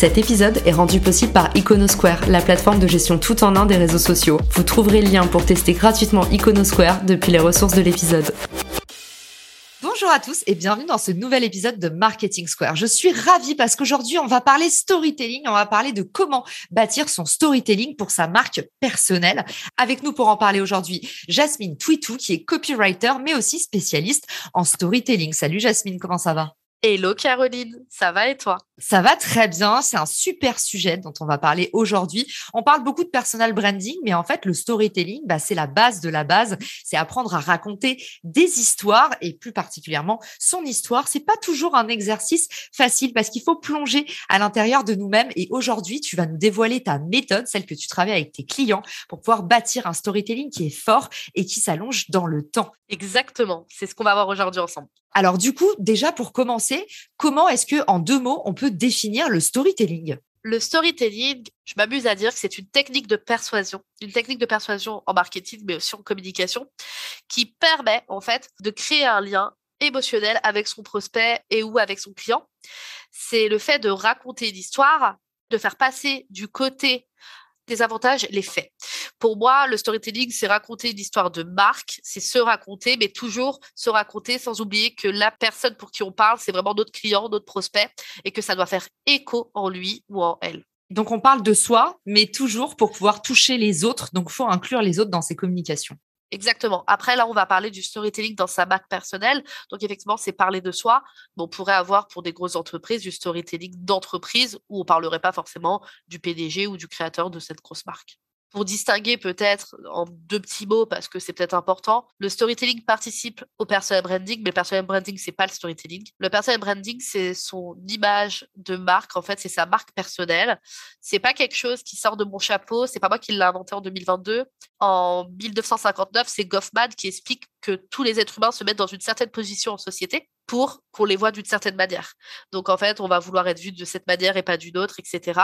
Cet épisode est rendu possible par Iconosquare, la plateforme de gestion tout en un des réseaux sociaux. Vous trouverez le lien pour tester gratuitement Iconosquare depuis les ressources de l'épisode. Bonjour à tous et bienvenue dans ce nouvel épisode de Marketing Square. Je suis ravie parce qu'aujourd'hui, on va parler storytelling, on va parler de comment bâtir son storytelling pour sa marque personnelle. Avec nous pour en parler aujourd'hui, Jasmine Twitou, qui est copywriter, mais aussi spécialiste en storytelling. Salut Jasmine, comment ça va? Hello Caroline, ça va et toi? Ça va très bien, c'est un super sujet dont on va parler aujourd'hui. On parle beaucoup de personal branding, mais en fait le storytelling, bah, c'est la base de la base, c'est apprendre à raconter des histoires et plus particulièrement son histoire. C'est pas toujours un exercice facile parce qu'il faut plonger à l'intérieur de nous-mêmes et aujourd'hui tu vas nous dévoiler ta méthode, celle que tu travailles avec tes clients pour pouvoir bâtir un storytelling qui est fort et qui s'allonge dans le temps. Exactement, c'est ce qu'on va voir aujourd'hui ensemble. Alors du coup, déjà pour commencer, comment est-ce que en deux mots on peut définir le storytelling le storytelling, je m'amuse à dire que c'est une technique de persuasion, une technique de persuasion en marketing, mais aussi en communication, qui permet en fait de créer un lien émotionnel avec son prospect et ou avec son client. C'est le fait de raconter l'histoire, de faire passer du côté des avantages les faits. Pour moi, le storytelling, c'est raconter une histoire de marque, c'est se raconter, mais toujours se raconter sans oublier que la personne pour qui on parle, c'est vraiment notre client, notre prospect, et que ça doit faire écho en lui ou en elle. Donc on parle de soi, mais toujours pour pouvoir toucher les autres. Donc il faut inclure les autres dans ses communications. Exactement. Après, là, on va parler du storytelling dans sa marque personnelle. Donc, effectivement, c'est parler de soi. on pourrait avoir pour des grosses entreprises du storytelling d'entreprise où on parlerait pas forcément du PDG ou du créateur de cette grosse marque pour distinguer peut-être en deux petits mots parce que c'est peut-être important, le storytelling participe au personal branding, mais le personal branding c'est pas le storytelling. Le personal branding c'est son image de marque, en fait c'est sa marque personnelle. C'est pas quelque chose qui sort de mon chapeau, c'est pas moi qui l'ai inventé en 2022. En 1959, c'est Goffman qui explique que tous les êtres humains se mettent dans une certaine position en société pour qu'on les voit d'une certaine manière. Donc en fait, on va vouloir être vu de cette manière et pas d'une autre, etc.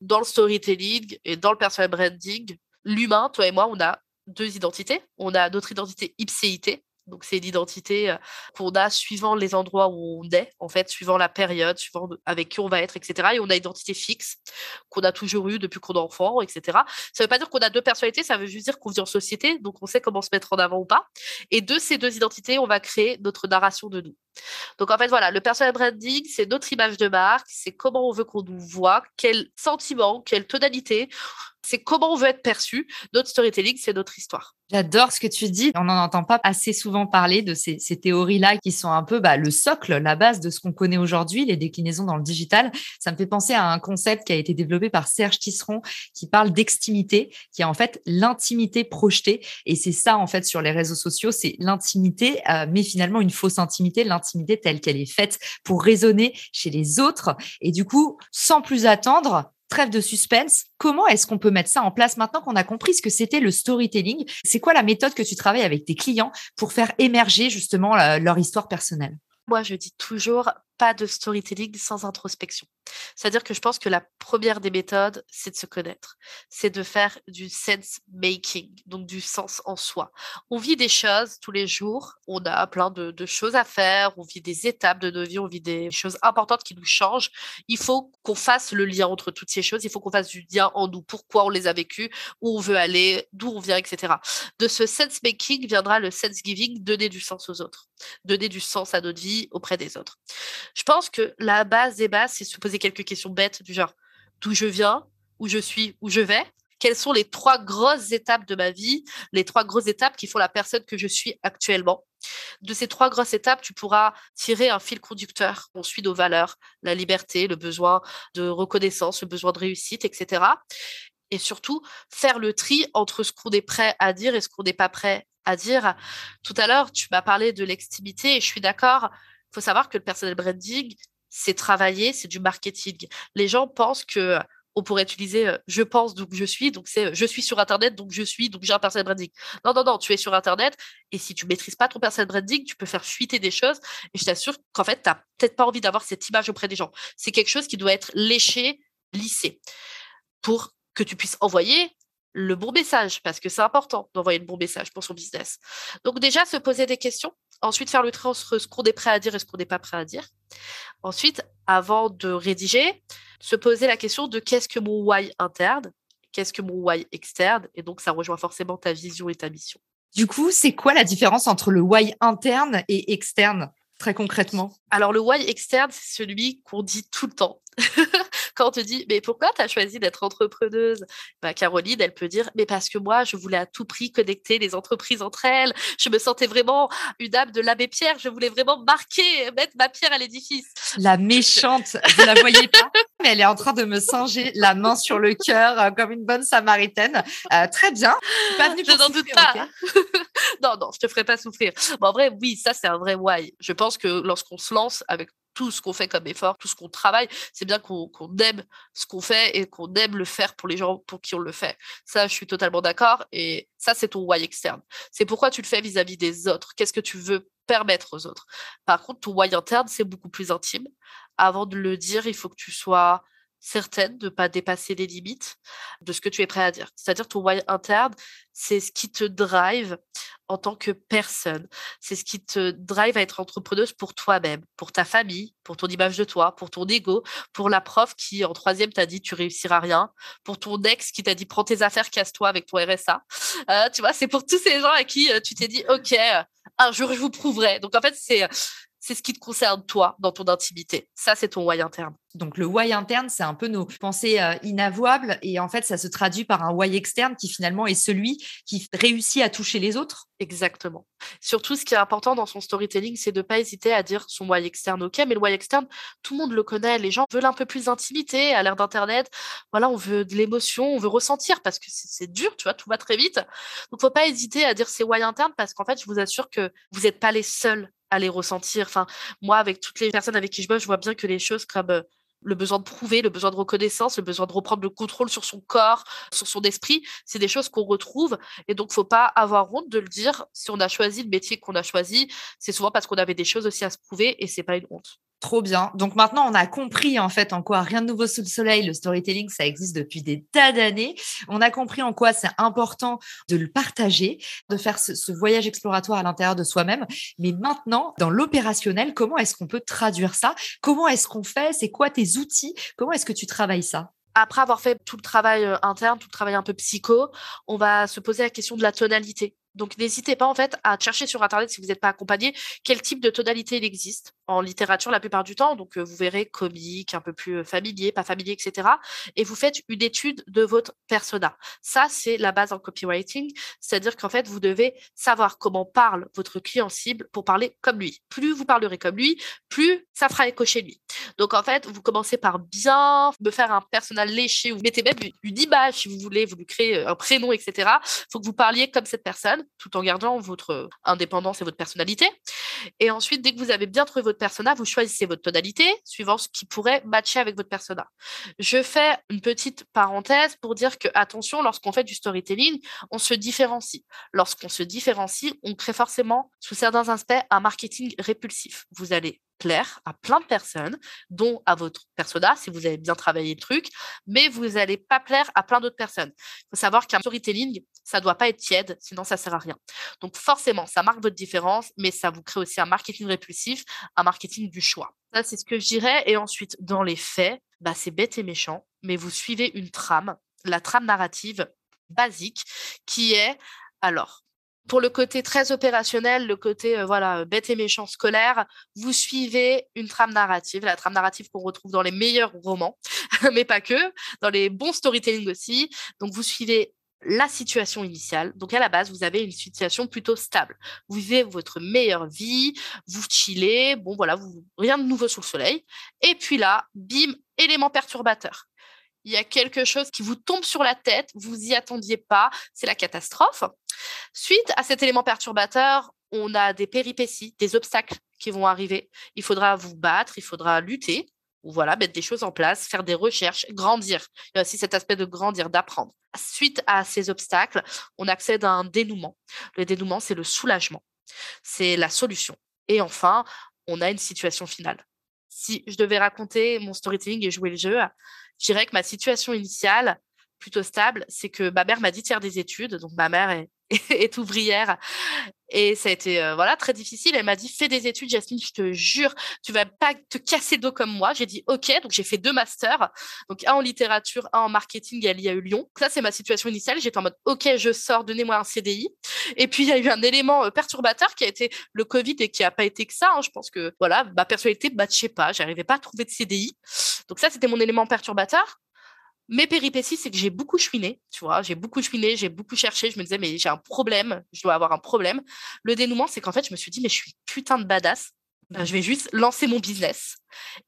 Dans le storytelling et dans le personal branding, l'humain, toi et moi, on a deux identités. On a notre identité ipséité, donc, c'est l'identité qu'on a suivant les endroits où on est, en fait, suivant la période, suivant avec qui on va être, etc. Et on a une identité fixe qu'on a toujours eue depuis qu'on est enfant, etc. Ça ne veut pas dire qu'on a deux personnalités, ça veut juste dire qu'on vit en société, donc on sait comment se mettre en avant ou pas. Et de ces deux identités, on va créer notre narration de nous. Donc, en fait, voilà, le personal branding, c'est notre image de marque, c'est comment on veut qu'on nous voit, quel sentiment, quelle tonalité, c'est comment on veut être perçu. Notre storytelling, c'est notre histoire. J'adore ce que tu dis. On n'en entend pas assez souvent parler de ces, théories-là qui sont un peu bah, le socle, la base de ce qu'on connaît aujourd'hui, les déclinaisons dans le digital. Ça me fait penser à un concept qui a été développé par Serge Tisseron qui parle d'extimité, qui est en fait l'intimité projetée. Et c'est ça, en fait, sur les réseaux sociaux, c'est l'intimité, euh, mais finalement une fausse intimité, l'intimité telle qu'elle est faite pour résonner chez les autres. Et du coup, sans plus attendre, trêve de suspense. Comment est-ce qu'on peut mettre ça en place maintenant qu'on a compris ce que c'était le storytelling? C'est quoi la méthode que tu travailles avec tes clients pour faire émerger justement euh, leur histoire personnelle? Moi, je dis toujours pas de storytelling sans introspection. C'est-à-dire que je pense que la première des méthodes, c'est de se connaître. C'est de faire du sense making, donc du sens en soi. On vit des choses tous les jours, on a plein de, choses à faire, on vit des étapes de nos vies, on vit des choses importantes qui nous changent. Il faut qu'on fasse le lien entre toutes ces choses, il faut qu'on fasse du lien en nous, pourquoi on les a vécues, où on veut aller, d'où on vient, etc. De ce sense making viendra le sense giving, donner du sens aux autres, donner du sens à notre vie auprès des autres. Je pense que la base des bases, c'est se poser quelques questions bêtes du genre d'où je viens, où je suis, où je vais. Quelles sont les trois grosses étapes de ma vie, les trois grosses étapes qui font la personne que je suis actuellement? De ces trois grosses étapes, tu pourras tirer un fil conducteur. On suit nos valeurs, la liberté, le besoin de reconnaissance, le besoin de réussite, etc. Et surtout, faire le tri entre ce qu'on est prêt à dire et ce qu'on n'est pas prêt à dire. Tout à l'heure, tu m'as parlé de l'extimité et je suis d'accord faut savoir que le personal branding, c'est travailler, c'est du marketing. Les gens pensent que on pourrait utiliser euh, je pense, donc je suis, donc c'est je suis sur Internet, donc je suis, donc j'ai un personal branding. Non, non, non, tu es sur Internet et si tu maîtrises pas ton personal branding, tu peux faire fuiter des choses et je t'assure qu'en fait, tu n'as peut-être pas envie d'avoir cette image auprès des gens. C'est quelque chose qui doit être léché, lissé pour que tu puisses envoyer le bon message, parce que c'est important d'envoyer le bon message pour son business. Donc déjà, se poser des questions, ensuite faire le trait entre ce qu'on est prêt à dire et ce qu'on n'est pas prêt à dire. Ensuite, avant de rédiger, se poser la question de qu'est-ce que mon why interne, qu'est-ce que mon why externe, et donc ça rejoint forcément ta vision et ta mission. Du coup, c'est quoi la différence entre le why interne et externe très concrètement? Alors le why externe, c'est celui qu'on dit tout le temps. quand on te dit, mais pourquoi tu as choisi d'être entrepreneuse? Bah, Caroline, elle peut dire, mais parce que moi, je voulais à tout prix connecter les entreprises entre elles. Je me sentais vraiment une âme de l'abbé Pierre. Je voulais vraiment marquer, mettre ma pierre à l'édifice. La méchante, vous la voyez pas, mais elle est en train de me singer la main sur le cœur euh, comme une bonne samaritaine. Euh, très bien. Je, n'en doute pas. non, non, je te ferai pas souffrir. en vrai, oui, ça, c'est un vrai why. Je pense que lorsqu'on se lance avec tout ce qu'on fait comme effort, tout ce qu'on travaille, c'est bien qu'on aime ce qu'on fait et qu'on aime le faire pour les gens pour qui on le fait. Ça, je suis totalement d'accord. Et ça, c'est ton why externe. C'est pourquoi tu le fais vis-à-vis des autres. Qu'est-ce que tu veux permettre aux autres? Par contre, ton why interne, c'est beaucoup plus intime. Avant de le dire, il faut que tu sois certaine de ne pas dépasser les limites de ce que tu es prêt à dire. C'est-à-dire ton why interne, c'est ce qui te drive en tant que personne. C'est ce qui te drive à être entrepreneuse pour toi-même, pour ta famille, pour ton image de toi, pour ton ego, pour la prof qui en troisième t'a dit tu réussiras rien, pour ton ex qui t'a dit prends tes affaires, casse-toi avec ton RSA. Euh, tu vois, c'est pour tous ces gens à qui euh, tu t'es dit ok, un jour je vous prouverai. Donc en fait, c'est c'est ce qui te concerne toi dans ton intimité. Ça, c'est ton why interne. Donc le why interne, c'est un peu nos pensées euh, inavouables et en fait, ça se traduit par un why externe qui finalement est celui qui réussit à toucher les autres. Exactement. Surtout, ce qui est important dans son storytelling, c'est de ne pas hésiter à dire son why externe. Ok, mais le why externe, tout le monde le connaît. Les gens veulent un peu plus d'intimité à l'ère d'Internet. Voilà, on veut de l'émotion, on veut ressentir parce que c'est dur, tu vois, tout va très vite. Donc, faut pas hésiter à dire ses why internes parce qu'en fait, je vous assure que vous n'êtes pas les seuls à les ressentir. Enfin, moi, avec toutes les personnes avec qui je bosse, je vois bien que les choses comme euh, le besoin de prouver, le besoin de reconnaissance, le besoin de reprendre le contrôle sur son corps, sur son esprit, c'est des choses qu'on retrouve. Et donc, faut pas avoir honte de le dire. Si on a choisi le métier qu'on a choisi, c'est souvent parce qu'on avait des choses aussi à se prouver et c'est pas une honte. Trop bien. Donc maintenant, on a compris en fait en quoi rien de nouveau sous le soleil, le storytelling, ça existe depuis des tas d'années. On a compris en quoi c'est important de le partager, de faire ce, voyage exploratoire à l'intérieur de soi-même. Mais maintenant, dans l'opérationnel, comment est-ce qu'on peut traduire ça? Comment est-ce qu'on fait? C'est quoi tes outils? Comment est-ce que tu travailles ça? Après avoir fait tout le travail euh, interne, tout le travail un peu psycho, on va se poser la question de la tonalité. Donc n'hésitez pas en fait à chercher sur internet si vous n'êtes pas accompagné quel type de tonalité il existe en littérature la plupart du temps. Donc vous verrez comique, un peu plus familier, pas familier, etc. Et vous faites une étude de votre persona. Ça c'est la base en copywriting, c'est-à-dire qu'en fait vous devez savoir comment parle votre client cible pour parler comme lui. Plus vous parlerez comme lui, plus ça fera écho chez lui. Donc en fait vous commencez par bien me faire un persona léché. Vous mettez même une image si vous voulez, vous lui créez un prénom, etc. Il faut que vous parliez comme cette personne tout en gardant votre indépendance et votre personnalité. Et ensuite, dès que vous avez bien trouvé votre persona, vous choisissez votre tonalité suivant ce qui pourrait matcher avec votre persona. Je fais une petite parenthèse pour dire que, attention, lorsqu'on fait du storytelling, on se différencie. Lorsqu'on se différencie, on crée forcément, sous certains aspects, un marketing répulsif. Vous allez plaire à plein de personnes, dont à votre persona, si vous avez bien travaillé le truc, mais vous n'allez pas plaire à plein d'autres personnes. Il faut savoir qu'un storytelling, ça ne doit pas être tiède, sinon ça ne sert à rien. Donc forcément, ça marque votre différence, mais ça vous crée aussi un marketing répulsif, un marketing du choix. Ça, c'est ce que je dirais. Et ensuite, dans les faits, bah, c'est bête et méchant, mais vous suivez une trame, la trame narrative basique, qui est, alors, pour le côté très opérationnel, le côté euh, voilà bête et méchant scolaire, vous suivez une trame narrative, la trame narrative qu'on retrouve dans les meilleurs romans, mais pas que, dans les bons storytelling aussi. Donc vous suivez la situation initiale. Donc à la base, vous avez une situation plutôt stable. Vous vivez votre meilleure vie, vous chillez, bon voilà, vous, rien de nouveau sous le soleil. Et puis là, bim, élément perturbateur il y a quelque chose qui vous tombe sur la tête, vous y attendiez pas, c'est la catastrophe. Suite à cet élément perturbateur, on a des péripéties, des obstacles qui vont arriver. Il faudra vous battre, il faudra lutter. ou voilà, mettre des choses en place, faire des recherches, grandir. Il y a aussi cet aspect de grandir, d'apprendre. Suite à ces obstacles, on accède à un dénouement. Le dénouement, c'est le soulagement, c'est la solution. Et enfin, on a une situation finale. Si je devais raconter mon storytelling et jouer le jeu, je dirais que ma situation initiale, plutôt stable, c'est que ma mère m'a dit de faire des études. Donc ma mère est, ouvrière et ça a été euh, voilà très difficile. Elle m'a dit fais des études, Jasmine, je te jure, tu vas pas te casser dos comme moi. J'ai dit ok, donc j'ai fait deux masters, donc un en littérature, un en marketing à l'IAE Lyon. Ça c'est ma situation initiale. J'étais en mode ok, je sors, donnez-moi un CDI. Et puis il y a eu un élément euh, perturbateur qui a été le Covid et qui a pas été que ça. Hein. Je pense que voilà ma personnalité ne matchait pas, j'arrivais pas à trouver de CDI. Donc ça c'était mon élément perturbateur. Mes péripéties, c'est que j'ai beaucoup chouiné, tu vois, j'ai beaucoup chouiné, j'ai beaucoup cherché, je me disais, mais j'ai un problème, je dois avoir un problème. Le dénouement, c'est qu'en fait, je me suis dit, mais je suis putain de badass, ben, je vais juste lancer mon business.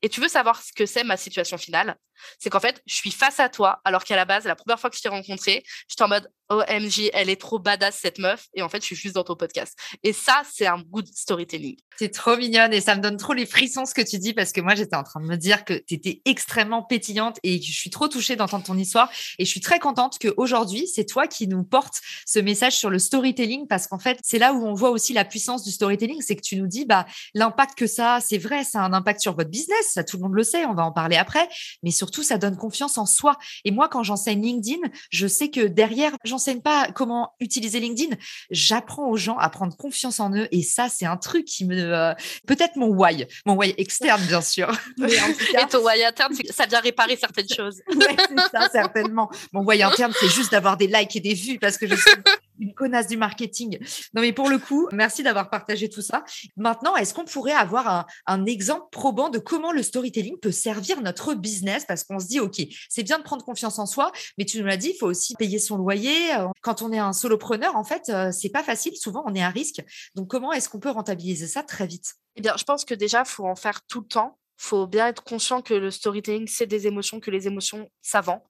Et tu veux savoir ce que c'est ma situation finale? C'est qu'en fait, je suis face à toi, alors qu'à la base, la première fois que je t'ai rencontré, j'étais en mode OMG, elle est trop badass cette meuf. Et en fait, je suis juste dans ton podcast. Et ça, c'est un good storytelling. C'est trop mignonne et ça me donne trop les frissons ce que tu dis parce que moi, j'étais en train de me dire que tu étais extrêmement pétillante et je suis trop touchée d'entendre ton histoire. Et je suis très contente qu'aujourd'hui, c'est toi qui nous portes ce message sur le storytelling parce qu'en fait, c'est là où on voit aussi la puissance du storytelling. C'est que tu nous dis, bah, l'impact que ça, c'est vrai, ça a un impact sur votre. Ça, tout le monde le sait. On va en parler après. Mais surtout, ça donne confiance en soi. Et moi, quand j'enseigne LinkedIn, je sais que derrière, j'enseigne pas comment utiliser LinkedIn. J'apprends aux gens à prendre confiance en eux. Et ça, c'est un truc qui me, euh, peut-être mon why, mon why externe, bien sûr. Mais en tout cas, et ton why interne, ça vient réparer certaines choses. ouais, c'est ça, certainement. Mon why interne, c'est juste d'avoir des likes et des vues parce que je suis une connasse du marketing. Non, mais pour le coup, merci d'avoir partagé tout ça. Maintenant, est-ce qu'on pourrait avoir un, exemple probant de comment le storytelling peut servir notre business? Parce qu'on se dit, OK, c'est bien de prendre confiance en soi, mais tu nous l'as dit, il faut aussi payer son loyer. Euh, quand on est un solopreneur, en fait, euh, c'est pas facile. Souvent, on est à risque. Donc, comment est-ce qu'on peut rentabiliser ça très vite? Eh bien, je pense que déjà, il faut en faire tout le temps faut bien être conscient que le storytelling, c'est des émotions, que les émotions, ça vend.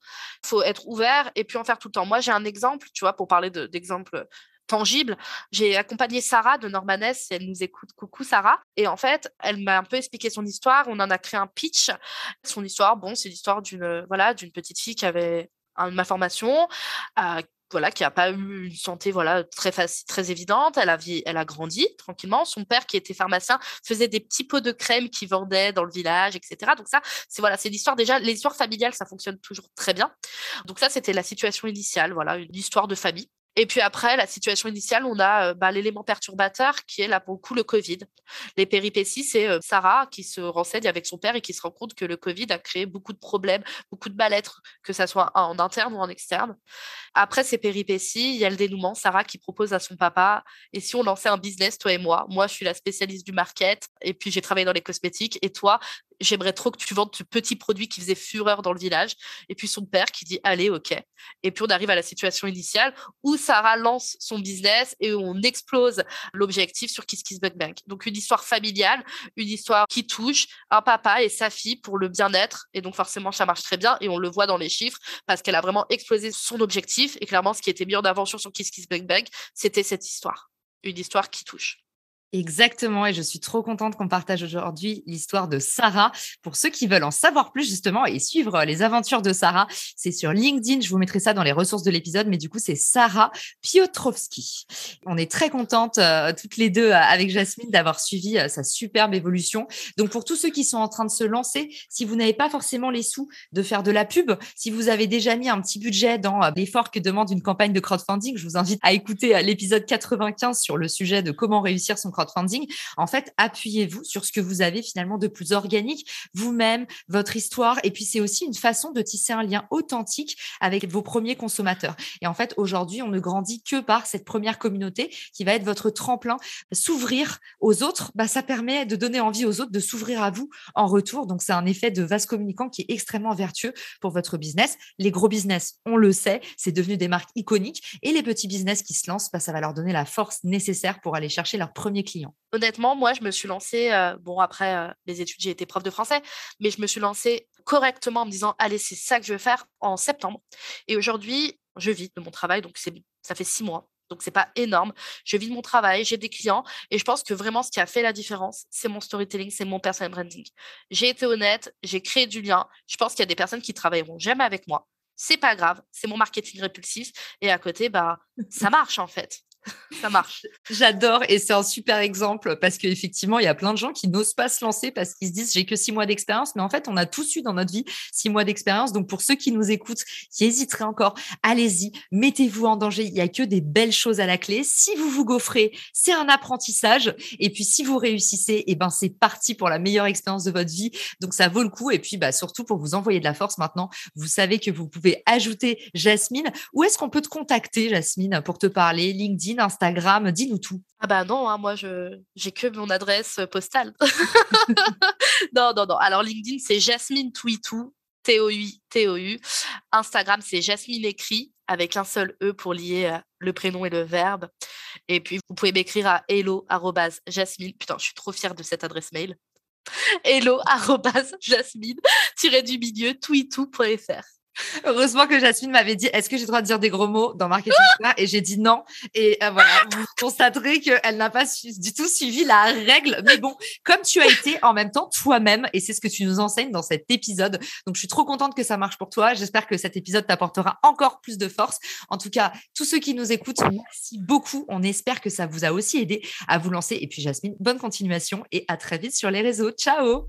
Faut être ouvert et puis en faire tout le temps. Moi, j'ai un exemple, tu vois, pour parler d'exemple tangible. J'ai accompagné Sarah de Normanès, elle nous écoute. Coucou Sarah. Et en fait, elle m'a un peu expliqué son histoire. On en a créé un pitch. Son histoire, bon, c'est l'histoire d'une voilà d'une petite fille qui avait une malformation, euh, voilà, qui n'a pas eu une santé voilà très facile, très évidente. Elle a, elle a grandi tranquillement. Son père, qui était pharmacien, faisait des petits pots de crème qu'il vendait dans le village, etc. Donc ça, c'est voilà, c'est l'histoire déjà. Les histoires familiales, ça fonctionne toujours très bien. Donc ça, c'était la situation initiale, voilà, une histoire de famille. Et puis après, la situation initiale, on a euh, bah, l'élément perturbateur qui est là pour le coup le Covid. Les péripéties, c'est euh, Sarah qui se renseigne avec son père et qui se rend compte que le Covid a créé beaucoup de problèmes, beaucoup de mal-être, que ce soit en interne ou en externe. Après ces péripéties, il y a le dénouement. Sarah qui propose à son papa, et si on lançait un business, toi et moi? Moi, je suis la spécialiste du market, et puis j'ai travaillé dans les cosmétiques, et toi, j'aimerais trop que tu vendes ce petit produit qui faisait fureur dans le village. Et puis son père qui dit, allez, ok. Et puis on arrive à la situation initiale où Sarah lance son business et on explose l'objectif sur Kiss Kiss Bank. Donc une histoire familiale, une histoire qui touche un papa et sa fille pour le bien-être. Et donc forcément, ça marche très bien et on le voit dans les chiffres parce qu'elle a vraiment explosé son objectif. Et clairement, ce qui était mis en aventure sur Kiss Kiss Bank, c'était cette histoire. Une histoire qui touche. Exactement, et je suis trop contente qu'on partage aujourd'hui l'histoire de Sarah. Pour ceux qui veulent en savoir plus justement et suivre les aventures de Sarah, c'est sur LinkedIn, je vous mettrai ça dans les ressources de l'épisode, mais du coup c'est Sarah Piotrowski. On est très contentes euh, toutes les deux euh, avec Jasmine d'avoir suivi euh, sa superbe évolution. Donc pour tous ceux qui sont en train de se lancer, si vous n'avez pas forcément les sous de faire de la pub, si vous avez déjà mis un petit budget dans l'effort que demande une campagne de crowdfunding, je vous invite à écouter l'épisode 95 sur le sujet de comment réussir son crowdfunding, en fait, appuyez-vous sur ce que vous avez finalement de plus organique, vous-même, votre histoire. Et puis, c'est aussi une façon de tisser un lien authentique avec vos premiers consommateurs. Et en fait, aujourd'hui, on ne grandit que par cette première communauté qui va être votre tremplin. S'ouvrir aux autres, bah, ça permet de donner envie aux autres de s'ouvrir à vous en retour. Donc, c'est un effet de vase communicant qui est extrêmement vertueux pour votre business. Les gros business, on le sait, c'est devenu des marques iconiques. Et les petits business qui se lancent, bah, ça va leur donner la force nécessaire pour aller chercher leur premier clients Honnêtement, moi, je me suis lancée, euh, bon, après euh, les études, j'ai été prof de français, mais je me suis lancée correctement en me disant, allez, c'est ça que je veux faire en septembre. Et aujourd'hui, je vis de mon travail, donc ça fait six mois. Donc, c'est pas énorme. Je vis de mon travail, j'ai des clients. Et je pense que vraiment, ce qui a fait la différence, c'est mon storytelling, c'est mon personal branding. J'ai été honnête, j'ai créé du lien. Je pense qu'il y a des personnes qui travailleront jamais avec moi. C'est pas grave, c'est mon marketing répulsif. Et à côté, bah, ça marche en fait. ça marche. J'adore et c'est un super exemple parce qu'effectivement, il y a plein de gens qui n'osent pas se lancer parce qu'ils se disent j'ai que six mois d'expérience, mais en fait, on a tous eu dans notre vie six mois d'expérience. Donc, pour ceux qui nous écoutent, qui hésiteraient encore, allez-y, mettez-vous en danger. Il y a que des belles choses à la clé. Si vous vous gaufrez, c'est un apprentissage. Et puis, si vous réussissez, eh ben, c'est parti pour la meilleure expérience de votre vie. Donc, ça vaut le coup. Et puis, bah, surtout pour vous envoyer de la force maintenant, vous savez que vous pouvez ajouter Jasmine. Où est-ce qu'on peut te contacter, Jasmine, pour te parler? LinkedIn, Instagram Dis-nous tout. Ah bah non, hein, moi je j'ai que mon adresse euh, postale. non, non, non. Alors LinkedIn, c'est Jasmine Twitou, T-O-U, T-O-U. Instagram, c'est Jasmine écrit avec un seul E pour lier euh, le prénom et le verbe. Et puis, vous pouvez m'écrire à hello jasmine. Putain, je suis trop fière de cette adresse mail. hello jasmine du milieu twitou.fr. Heureusement que Jasmine m'avait dit est-ce que j'ai le droit de dire des gros mots dans Marketing Et j'ai dit non. Et euh, voilà, vous constaterez qu'elle n'a pas du tout suivi la règle. Mais bon, comme tu as été en même temps toi-même, et c'est ce que tu nous enseignes dans cet épisode. Donc, je suis trop contente que ça marche pour toi. J'espère que cet épisode t'apportera encore plus de force. En tout cas, tous ceux qui nous écoutent, merci beaucoup. On espère que ça vous a aussi aidé à vous lancer. Et puis, Jasmine, bonne continuation et à très vite sur les réseaux. Ciao